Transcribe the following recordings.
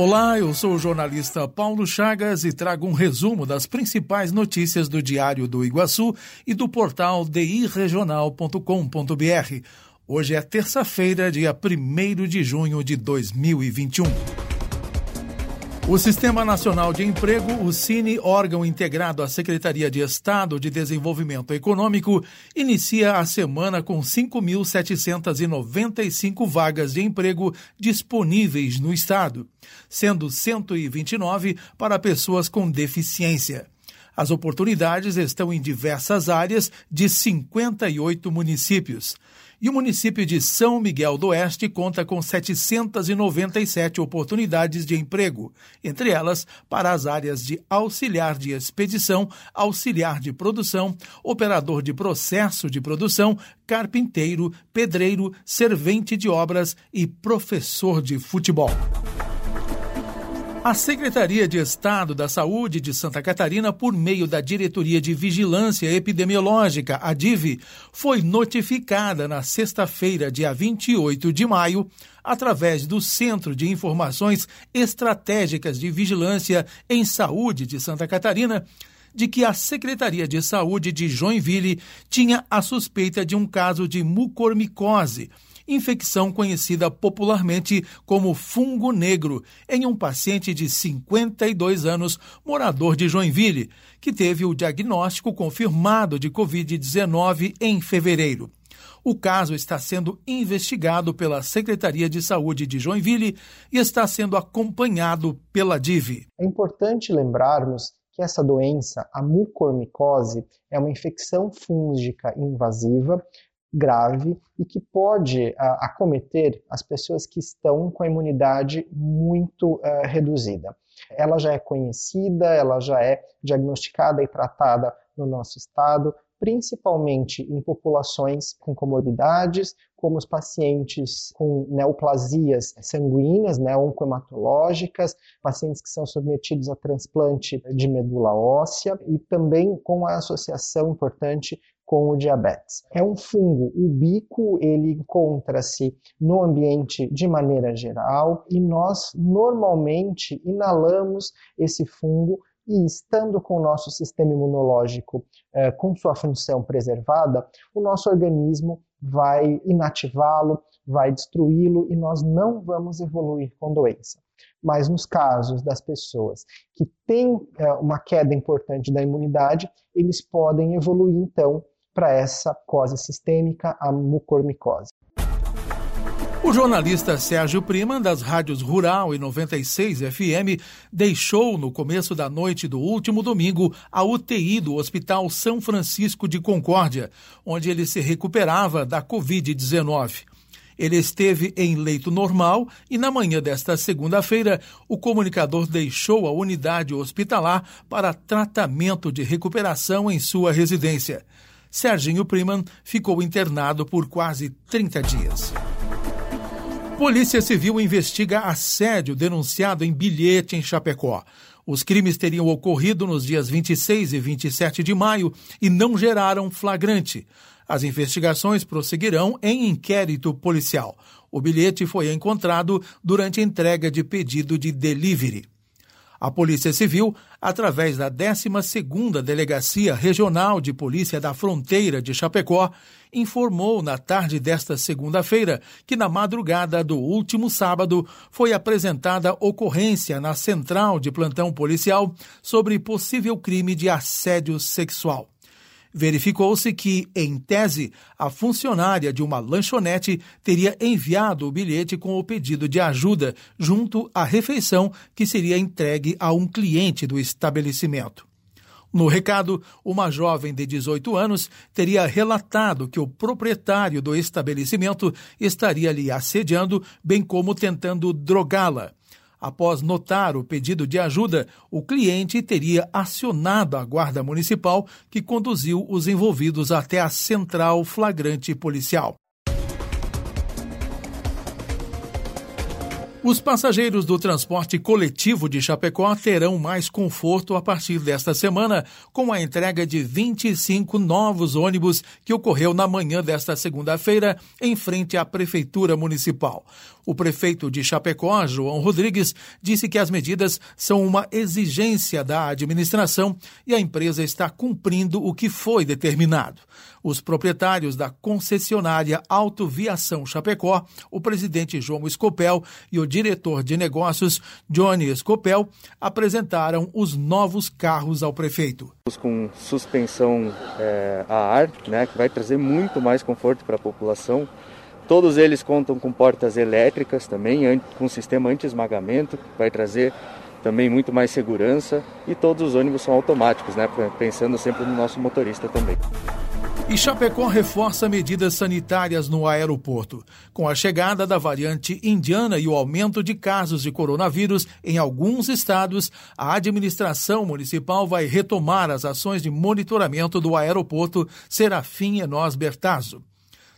Olá, eu sou o jornalista Paulo Chagas e trago um resumo das principais notícias do Diário do Iguaçu e do portal diregional.com.br. Hoje é terça-feira, dia 1 de junho de 2021. O Sistema Nacional de Emprego, o Cine, órgão integrado à Secretaria de Estado de Desenvolvimento Econômico, inicia a semana com 5.795 vagas de emprego disponíveis no Estado, sendo 129 para pessoas com deficiência. As oportunidades estão em diversas áreas de 58 municípios. E o município de São Miguel do Oeste conta com 797 oportunidades de emprego, entre elas para as áreas de auxiliar de expedição, auxiliar de produção, operador de processo de produção, carpinteiro, pedreiro, servente de obras e professor de futebol. A Secretaria de Estado da Saúde de Santa Catarina, por meio da Diretoria de Vigilância Epidemiológica, a DIV, foi notificada na sexta-feira, dia 28 de maio, através do Centro de Informações Estratégicas de Vigilância em Saúde de Santa Catarina, de que a Secretaria de Saúde de Joinville tinha a suspeita de um caso de mucormicose infecção conhecida popularmente como fungo negro, em um paciente de 52 anos, morador de Joinville, que teve o diagnóstico confirmado de Covid-19 em fevereiro. O caso está sendo investigado pela Secretaria de Saúde de Joinville e está sendo acompanhado pela DIV. É importante lembrarmos que essa doença, a mucormicose, é uma infecção fúngica invasiva grave e que pode uh, acometer as pessoas que estão com a imunidade muito uh, reduzida. Ela já é conhecida, ela já é diagnosticada e tratada no nosso estado, principalmente em populações com comorbidades, como os pacientes com neoplasias sanguíneas, né, oncohematológicas, pacientes que são submetidos a transplante de medula óssea e também com a associação importante com o diabetes. É um fungo ubíquo, ele encontra-se no ambiente de maneira geral e nós normalmente inalamos esse fungo e estando com o nosso sistema imunológico eh, com sua função preservada, o nosso organismo vai inativá-lo, vai destruí-lo e nós não vamos evoluir com doença. Mas nos casos das pessoas que têm eh, uma queda importante da imunidade, eles podem evoluir então para essa cose sistêmica, a mucormicose. O jornalista Sérgio Prima, das rádios Rural e 96 FM, deixou no começo da noite do último domingo a UTI do Hospital São Francisco de Concórdia, onde ele se recuperava da Covid-19. Ele esteve em leito normal e, na manhã desta segunda-feira, o comunicador deixou a unidade hospitalar para tratamento de recuperação em sua residência. Serginho Priman ficou internado por quase 30 dias. Polícia Civil investiga assédio denunciado em bilhete em Chapecó. Os crimes teriam ocorrido nos dias 26 e 27 de maio e não geraram flagrante. As investigações prosseguirão em inquérito policial. O bilhete foi encontrado durante entrega de pedido de delivery. A Polícia Civil, através da 12ª Delegacia Regional de Polícia da Fronteira de Chapecó, informou na tarde desta segunda-feira que na madrugada do último sábado foi apresentada ocorrência na Central de Plantão Policial sobre possível crime de assédio sexual verificou-se que, em tese, a funcionária de uma lanchonete teria enviado o bilhete com o pedido de ajuda junto à refeição que seria entregue a um cliente do estabelecimento. No recado, uma jovem de 18 anos teria relatado que o proprietário do estabelecimento estaria lhe assediando, bem como tentando drogá-la. Após notar o pedido de ajuda, o cliente teria acionado a Guarda Municipal, que conduziu os envolvidos até a central flagrante policial. Os passageiros do transporte coletivo de Chapecó terão mais conforto a partir desta semana, com a entrega de 25 novos ônibus que ocorreu na manhã desta segunda-feira, em frente à Prefeitura Municipal. O prefeito de Chapecó, João Rodrigues, disse que as medidas são uma exigência da administração e a empresa está cumprindo o que foi determinado. Os proprietários da concessionária Autoviação Chapecó, o presidente João Escopel e o diretor de negócios, Johnny Escopel, apresentaram os novos carros ao prefeito. Com suspensão é, a ar, né, que vai trazer muito mais conforto para a população. Todos eles contam com portas elétricas também, com sistema anti-esmagamento, que vai trazer também muito mais segurança. E todos os ônibus são automáticos, né, pensando sempre no nosso motorista também. E Chapecó reforça medidas sanitárias no aeroporto. Com a chegada da variante indiana e o aumento de casos de coronavírus em alguns estados, a administração municipal vai retomar as ações de monitoramento do aeroporto Serafim Enos Bertazzo.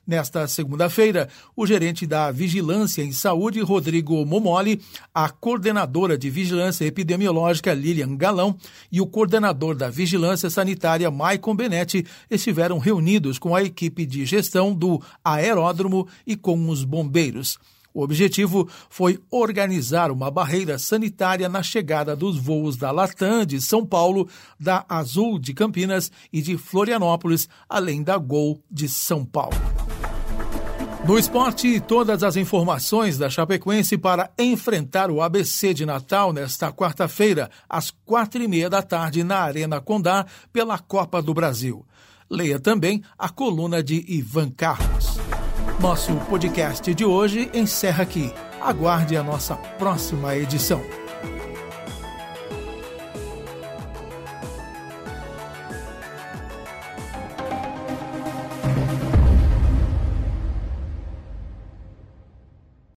Nesta segunda-feira, o gerente da Vigilância em Saúde, Rodrigo Momoli, a coordenadora de Vigilância Epidemiológica, Lilian Galão, e o coordenador da Vigilância Sanitária, Maicon Benetti, estiveram reunidos com a equipe de gestão do aeródromo e com os bombeiros. O objetivo foi organizar uma barreira sanitária na chegada dos voos da Latam de São Paulo, da Azul de Campinas e de Florianópolis, além da Gol de São Paulo. No esporte, todas as informações da Chapecoense para enfrentar o ABC de Natal nesta quarta-feira, às quatro e meia da tarde, na Arena Condá, pela Copa do Brasil. Leia também a coluna de Ivan Carlos. Nosso podcast de hoje encerra aqui. Aguarde a nossa próxima edição.